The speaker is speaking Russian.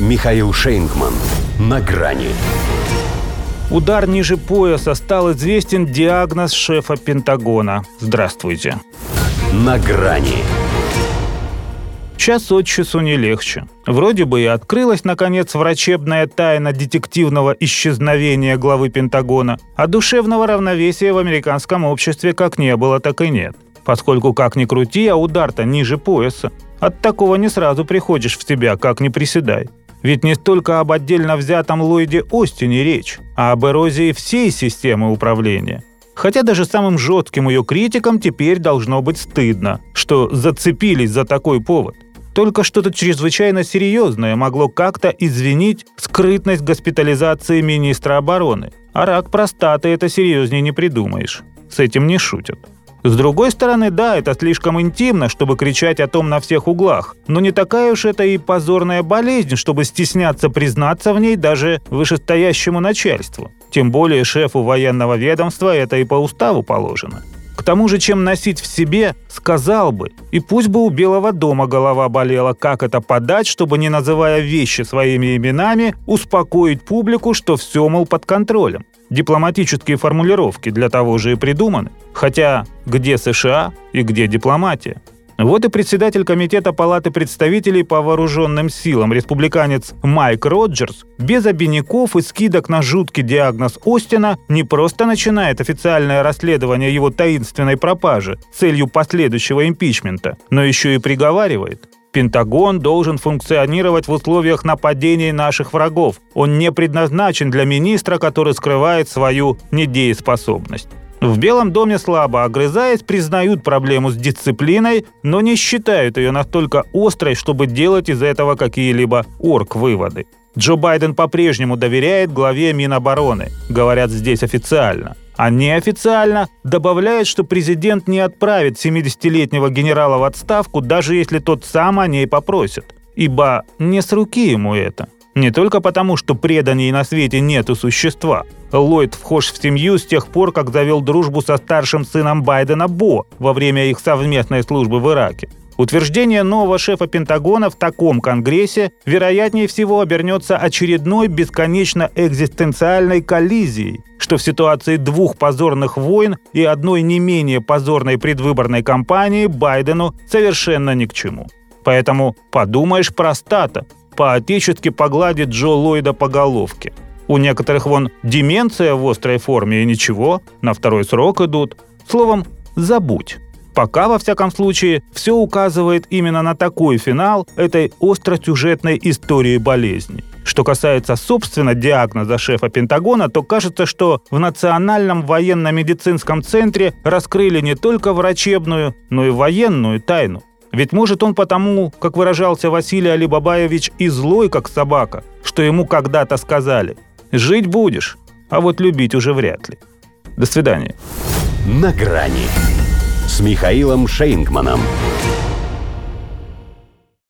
Михаил Шейнгман. На грани. Удар ниже пояса стал известен диагноз шефа Пентагона. Здравствуйте. На грани. Час от часу не легче. Вроде бы и открылась, наконец, врачебная тайна детективного исчезновения главы Пентагона, а душевного равновесия в американском обществе как не было, так и нет. Поскольку как ни крути, а удар-то ниже пояса. От такого не сразу приходишь в себя, как ни приседай. Ведь не столько об отдельно взятом Ллойде Остине речь, а об эрозии всей системы управления. Хотя даже самым жестким ее критикам теперь должно быть стыдно, что зацепились за такой повод. Только что-то чрезвычайно серьезное могло как-то извинить скрытность госпитализации министра обороны. А рак простаты это серьезнее не придумаешь. С этим не шутят. С другой стороны, да, это слишком интимно, чтобы кричать о том на всех углах. Но не такая уж это и позорная болезнь, чтобы стесняться признаться в ней даже вышестоящему начальству. Тем более шефу военного ведомства это и по уставу положено. Тому же, чем носить в себе, сказал бы. И пусть бы у Белого дома голова болела, как это подать, чтобы, не называя вещи своими именами, успокоить публику, что все, мол, под контролем. Дипломатические формулировки для того же и придуманы. Хотя где США и где дипломатия? Вот и председатель Комитета Палаты представителей по вооруженным силам, республиканец Майк Роджерс, без обиняков и скидок на жуткий диагноз Остина не просто начинает официальное расследование его таинственной пропажи целью последующего импичмента, но еще и приговаривает. Пентагон должен функционировать в условиях нападений наших врагов. Он не предназначен для министра, который скрывает свою недееспособность. В Белом доме слабо огрызаясь, признают проблему с дисциплиной, но не считают ее настолько острой, чтобы делать из этого какие-либо орг-выводы. Джо Байден по-прежнему доверяет главе Минобороны, говорят здесь официально. А неофициально добавляет, что президент не отправит 70-летнего генерала в отставку, даже если тот сам о ней попросит. Ибо не с руки ему это. Не только потому, что преданней на свете нету существа. Ллойд вхож в семью с тех пор, как завел дружбу со старшим сыном Байдена Бо во время их совместной службы в Ираке. Утверждение нового шефа Пентагона в таком Конгрессе вероятнее всего обернется очередной бесконечно экзистенциальной коллизией, что в ситуации двух позорных войн и одной не менее позорной предвыборной кампании Байдену совершенно ни к чему. Поэтому подумаешь простата, по-отечески погладит Джо Ллойда по головке. У некоторых вон деменция в острой форме и ничего, на второй срок идут. Словом, забудь. Пока, во всяком случае, все указывает именно на такой финал этой остросюжетной истории болезни. Что касается, собственно, диагноза шефа Пентагона, то кажется, что в Национальном военно-медицинском центре раскрыли не только врачебную, но и военную тайну. Ведь может он потому, как выражался Василий Алибабаевич, и злой, как собака, что ему когда-то сказали «Жить будешь, а вот любить уже вряд ли». До свидания. На грани с Михаилом Шейнгманом.